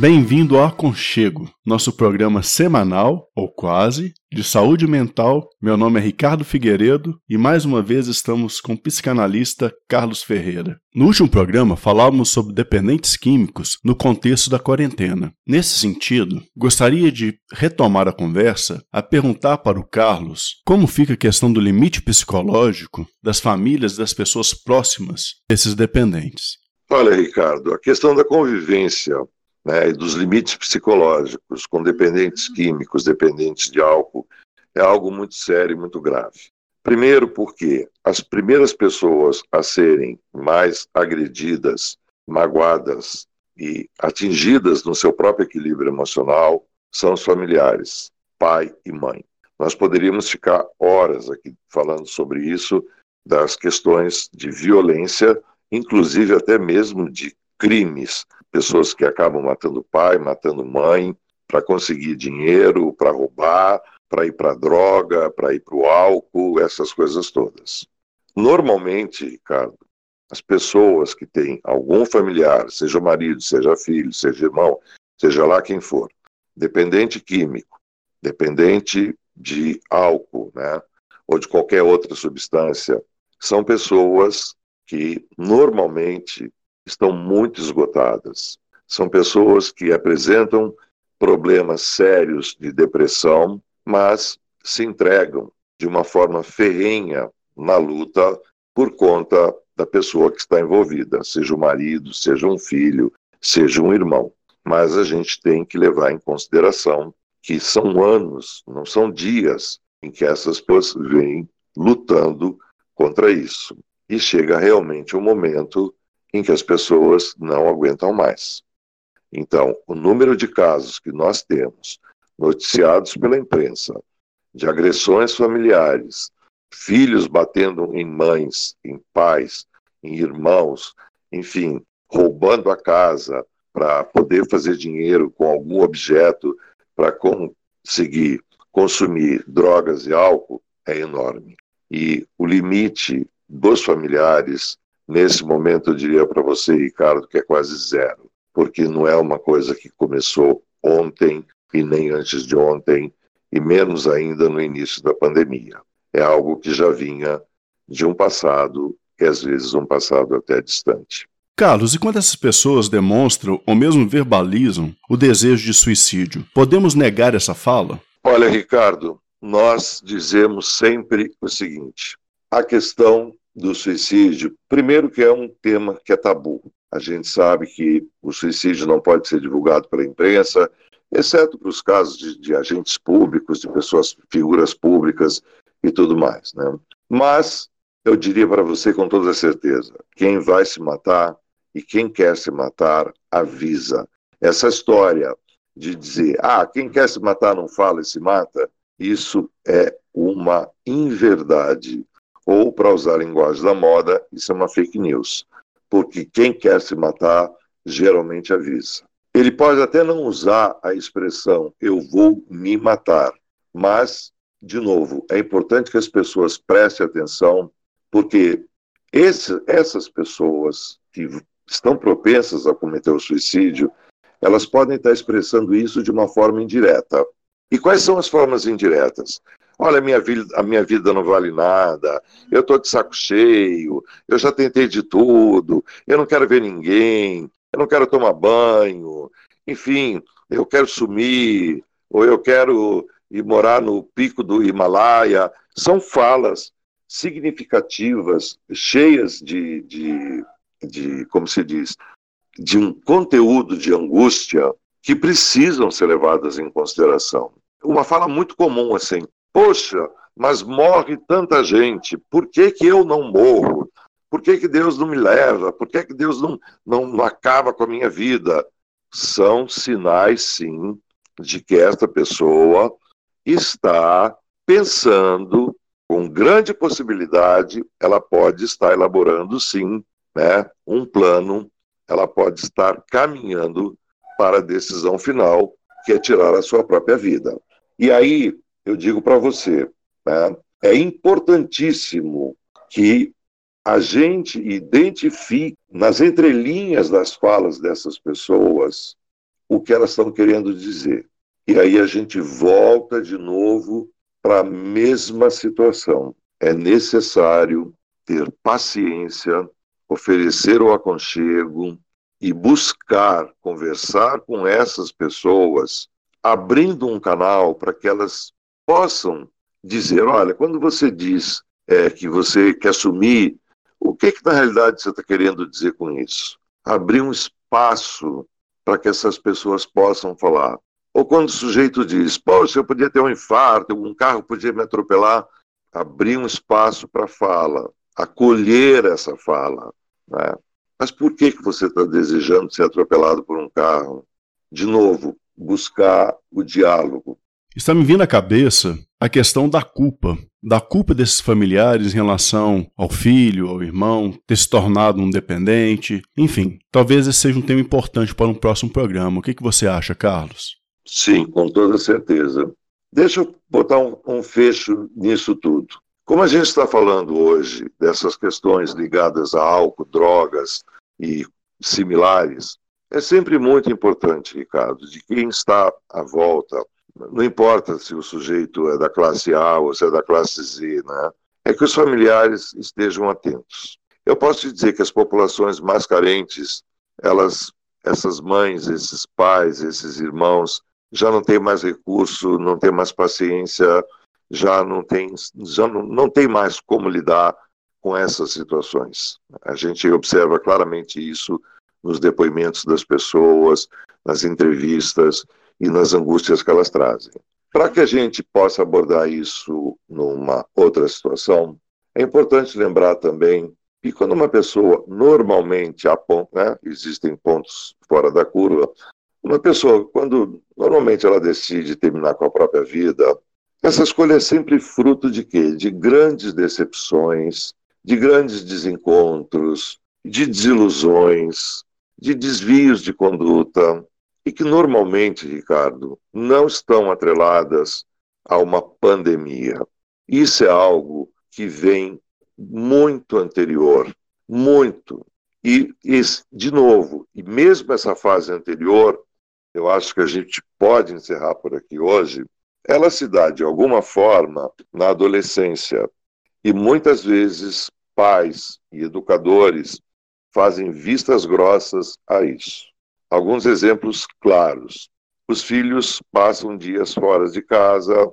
Bem-vindo ao Aconchego, nosso programa semanal, ou quase, de saúde mental. Meu nome é Ricardo Figueiredo e mais uma vez estamos com o psicanalista Carlos Ferreira. No último programa falávamos sobre dependentes químicos no contexto da quarentena. Nesse sentido, gostaria de retomar a conversa a perguntar para o Carlos como fica a questão do limite psicológico das famílias das pessoas próximas desses dependentes. Olha, Ricardo, a questão da convivência né, e dos limites psicológicos com dependentes químicos, dependentes de álcool, é algo muito sério e muito grave. Primeiro, porque as primeiras pessoas a serem mais agredidas, magoadas e atingidas no seu próprio equilíbrio emocional são os familiares, pai e mãe. Nós poderíamos ficar horas aqui falando sobre isso, das questões de violência, inclusive até mesmo de crimes pessoas que acabam matando pai, matando mãe, para conseguir dinheiro, para roubar, para ir para droga, para ir para o álcool, essas coisas todas. Normalmente, Ricardo, as pessoas que têm algum familiar, seja marido, seja filho, seja irmão, seja lá quem for, dependente químico, dependente de álcool, né, ou de qualquer outra substância, são pessoas que normalmente estão muito esgotadas. São pessoas que apresentam problemas sérios de depressão, mas se entregam de uma forma ferrenha na luta por conta da pessoa que está envolvida, seja o marido, seja um filho, seja um irmão. Mas a gente tem que levar em consideração que são anos, não são dias, em que essas pessoas vêm lutando contra isso. E chega realmente um momento em que as pessoas não aguentam mais. Então, o número de casos que nós temos noticiados pela imprensa de agressões familiares, filhos batendo em mães, em pais, em irmãos, enfim, roubando a casa para poder fazer dinheiro com algum objeto para conseguir consumir drogas e álcool é enorme. E o limite dos familiares Nesse momento, eu diria para você, Ricardo, que é quase zero, porque não é uma coisa que começou ontem e nem antes de ontem, e menos ainda no início da pandemia. É algo que já vinha de um passado, e às vezes um passado até distante. Carlos, e quando essas pessoas demonstram ou mesmo verbalizam o desejo de suicídio, podemos negar essa fala? Olha, Ricardo, nós dizemos sempre o seguinte: a questão do suicídio, primeiro que é um tema que é tabu. A gente sabe que o suicídio não pode ser divulgado pela imprensa, exceto para os casos de, de agentes públicos, de pessoas, figuras públicas e tudo mais. Né? Mas eu diria para você com toda certeza: quem vai se matar e quem quer se matar, avisa. Essa história de dizer, ah, quem quer se matar não fala e se mata, isso é uma inverdade ou, para usar a linguagem da moda, isso é uma fake news, porque quem quer se matar geralmente avisa. Ele pode até não usar a expressão eu vou me matar, mas, de novo, é importante que as pessoas prestem atenção, porque esse, essas pessoas que estão propensas a cometer o suicídio, elas podem estar expressando isso de uma forma indireta. E quais são as formas indiretas? Olha, minha vida, a minha vida não vale nada, eu estou de saco cheio, eu já tentei de tudo, eu não quero ver ninguém, eu não quero tomar banho, enfim, eu quero sumir, ou eu quero ir morar no pico do Himalaia. São falas significativas, cheias de, de, de como se diz, de um conteúdo de angústia que precisam ser levadas em consideração. Uma fala muito comum assim: Poxa, mas morre tanta gente, por que, que eu não morro? Por que, que Deus não me leva? Por que, que Deus não, não, não acaba com a minha vida? São sinais, sim, de que esta pessoa está pensando, com grande possibilidade, ela pode estar elaborando, sim, né, um plano, ela pode estar caminhando para a decisão final, que é tirar a sua própria vida. E aí, eu digo para você, né, é importantíssimo que a gente identifique nas entrelinhas das falas dessas pessoas o que elas estão querendo dizer. E aí a gente volta de novo para a mesma situação. É necessário ter paciência, oferecer o aconchego e buscar conversar com essas pessoas, abrindo um canal para que elas possam dizer: olha, quando você diz é, que você quer assumir, o que, que na realidade você está querendo dizer com isso? Abrir um espaço para que essas pessoas possam falar. Ou quando o sujeito diz, poxa, eu podia ter um infarto, um carro podia me atropelar, abrir um espaço para fala, acolher essa fala. Né? Mas por que, que você está desejando ser atropelado por um carro? De novo, buscar o diálogo. Está me vindo à cabeça a questão da culpa, da culpa desses familiares em relação ao filho, ao irmão, ter se tornado um dependente, enfim. Talvez esse seja um tema importante para um próximo programa. O que, que você acha, Carlos? Sim, com toda certeza. Deixa eu botar um, um fecho nisso tudo. Como a gente está falando hoje dessas questões ligadas a álcool, drogas e similares, é sempre muito importante, Ricardo, de quem está à volta, não importa se o sujeito é da classe A ou se é da classe Z, né? é que os familiares estejam atentos. Eu posso te dizer que as populações mais carentes, elas, essas mães, esses pais, esses irmãos, já não têm mais recurso, não têm mais paciência, já não tem, já não, não tem mais como lidar com essas situações. A gente observa claramente isso nos depoimentos das pessoas, nas entrevistas e nas angústias que elas trazem. Para que a gente possa abordar isso numa outra situação, é importante lembrar também que quando uma pessoa normalmente há ponto, né, existem pontos fora da curva, uma pessoa quando normalmente ela decide terminar com a própria vida, essa escolha é sempre fruto de quê? De grandes decepções, de grandes desencontros, de desilusões, de desvios de conduta, e que normalmente, Ricardo, não estão atreladas a uma pandemia. Isso é algo que vem muito anterior, muito. E, de novo, e mesmo essa fase anterior, eu acho que a gente pode encerrar por aqui hoje, ela se dá de alguma forma na adolescência. E muitas vezes pais e educadores fazem vistas grossas a isso. Alguns exemplos claros. Os filhos passam dias fora de casa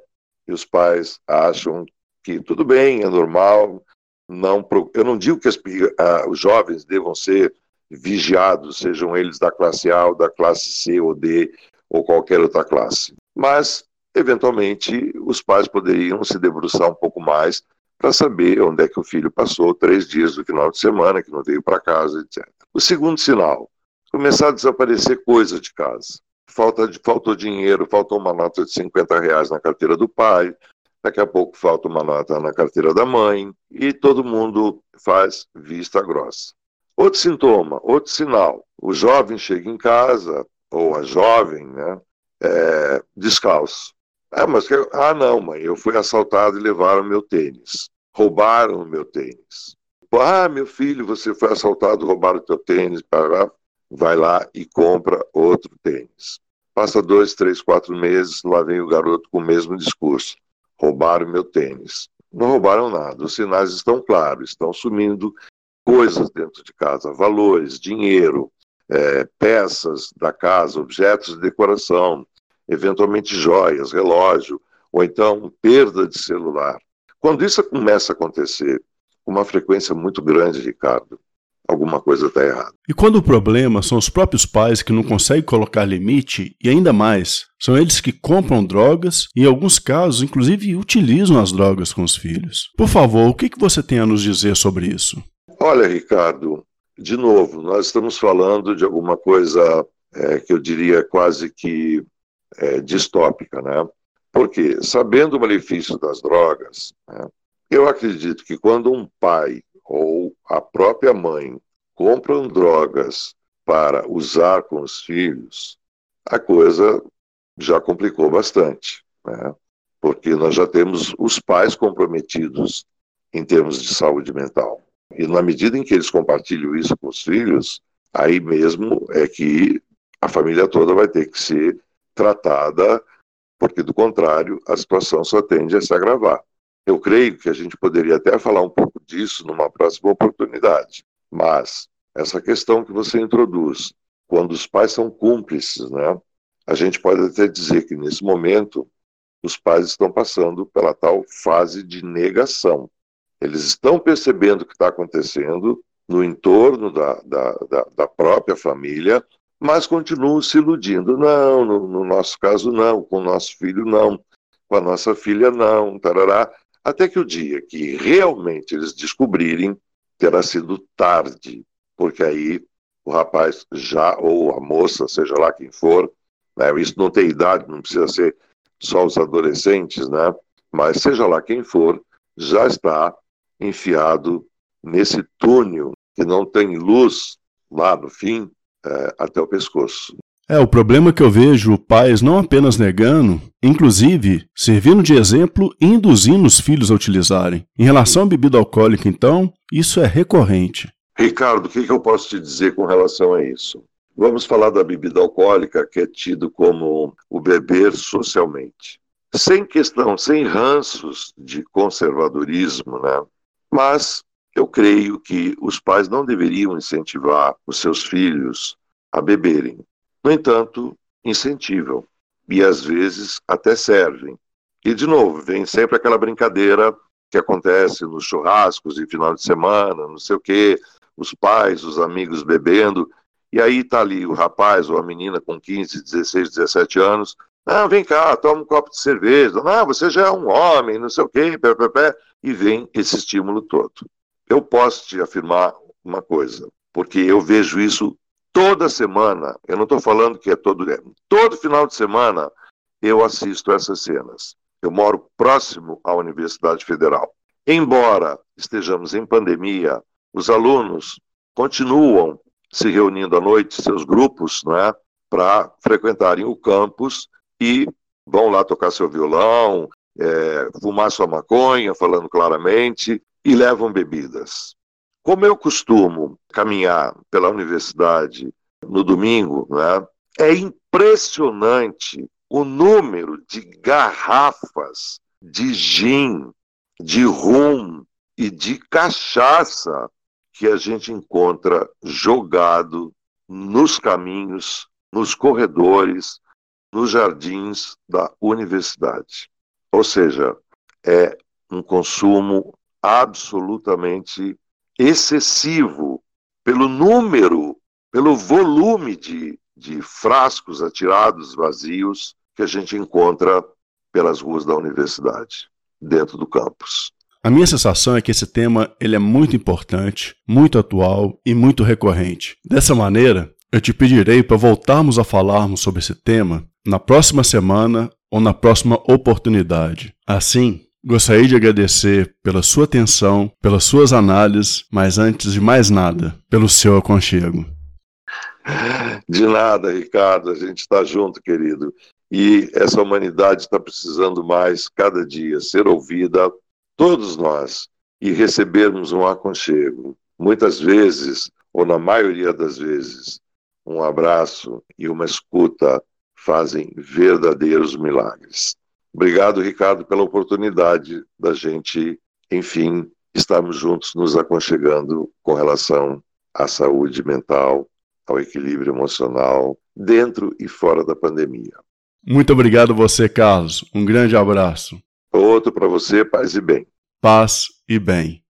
e os pais acham que tudo bem, é normal. Não, eu não digo que as, uh, os jovens devam ser vigiados, sejam eles da classe A ou da classe C ou D ou qualquer outra classe. Mas eventualmente os pais poderiam se debruçar um pouco mais para saber onde é que o filho passou três dias do final de semana, que não veio para casa, etc. O segundo sinal, começar a desaparecer coisas de casa. Falta de, faltou dinheiro, faltou uma nota de 50 reais na carteira do pai, daqui a pouco falta uma nota na carteira da mãe, e todo mundo faz vista grossa. Outro sintoma, outro sinal, o jovem chega em casa, ou a jovem, né, é, descalço. Ah, mas ah, não, mãe, eu fui assaltado e levaram meu tênis. Roubaram o meu tênis. Ah, meu filho, você foi assaltado, roubaram o teu tênis. Vai lá e compra outro tênis. Passa dois, três, quatro meses, lá vem o garoto com o mesmo discurso. Roubaram meu tênis. Não roubaram nada, os sinais estão claros, estão sumindo coisas dentro de casa, valores, dinheiro, é, peças da casa, objetos de decoração, eventualmente joias, relógio, ou então perda de celular. Quando isso começa a acontecer com uma frequência muito grande, Ricardo, alguma coisa está errada. E quando o problema são os próprios pais que não conseguem colocar limite, e ainda mais, são eles que compram drogas e, em alguns casos, inclusive utilizam as drogas com os filhos. Por favor, o que, que você tem a nos dizer sobre isso? Olha, Ricardo, de novo, nós estamos falando de alguma coisa é, que eu diria quase que é, distópica, né? Porque, sabendo o malefício das drogas, né, eu acredito que quando um pai ou a própria mãe compram drogas para usar com os filhos, a coisa já complicou bastante, né? Porque nós já temos os pais comprometidos em termos de saúde mental. E na medida em que eles compartilham isso com os filhos, aí mesmo é que a família toda vai ter que ser tratada, porque do contrário, a situação só tende a se agravar. Eu creio que a gente poderia até falar um pouco disso numa próxima oportunidade, mas essa questão que você introduz, quando os pais são cúmplices, né? A gente pode até dizer que nesse momento os pais estão passando pela tal fase de negação. Eles estão percebendo o que está acontecendo no entorno da, da, da, da, própria família, mas continuam se iludindo. Não, no, no, nosso caso, não, com o nosso filho, não, com a nossa filha, não, tarará. Até que o dia que realmente eles descobrirem, terá sido tarde, porque aí o rapaz já, ou a moça, seja lá quem for, né, isso não tem idade, não precisa ser só os adolescentes, né? Mas seja lá quem for, já está enfiado nesse túnel que não tem luz lá no fim é, até o pescoço. É, o problema que eu vejo pais não apenas negando, inclusive servindo de exemplo e induzindo os filhos a utilizarem. Em relação à bebida alcoólica, então, isso é recorrente. Ricardo, o que, eu posso te dizer com relação a isso? Vamos falar da bebida alcoólica, que é tido como o beber socialmente. Sem questão, sem ranços de conservadorismo, né? Mas eu creio que os pais não deveriam incentivar os seus filhos a beberem. No entanto, incentivam e às vezes até servem. E de novo, vem sempre aquela brincadeira que acontece nos churrascos de final de semana, não sei o quê, os pais, os amigos bebendo, e aí tá ali o rapaz ou a menina com 15, 16, 17 anos. Ah, vem cá, toma um copo de cerveja. Ah, você já é um homem, não sei o quê, pé, pé, pé. E vem esse estímulo todo. Eu posso te afirmar uma coisa, porque eu vejo isso toda semana. Eu não estou falando que é todo todo final de semana eu assisto essas cenas. Eu moro próximo à Universidade Federal. Embora estejamos em pandemia, os alunos continuam se reunindo à noite, seus grupos, né, para frequentarem o campus e vão lá tocar seu violão, é, fumar sua maconha, falando claramente, e levam bebidas. Como eu costumo caminhar pela universidade no domingo, né, é impressionante o número de garrafas de gin, de rum e de cachaça que a gente encontra jogado nos caminhos, nos corredores, nos jardins da universidade. Ou seja, é um consumo absolutamente excessivo pelo número, pelo volume de, de frascos atirados vazios que a gente encontra pelas ruas da universidade, dentro do campus. A minha sensação é que esse tema ele é muito importante, muito atual e muito recorrente. Dessa maneira, eu te pedirei para voltarmos a falarmos sobre esse tema na próxima semana ou na próxima oportunidade. Assim, gostaria de agradecer pela sua atenção, pelas suas análises, mas antes de mais nada, pelo seu aconchego. De nada, Ricardo, a gente está junto, querido. E essa humanidade está precisando mais, cada dia, ser ouvida, todos nós, e recebermos um aconchego. Muitas vezes, ou na maioria das vezes, um abraço e uma escuta fazem verdadeiros milagres. Obrigado, Ricardo, pela oportunidade da gente, enfim, estarmos juntos nos aconchegando com relação à saúde mental, ao equilíbrio emocional, dentro e fora da pandemia. Muito obrigado você, Carlos. Um grande abraço. Outro para você, paz e bem. Paz e bem.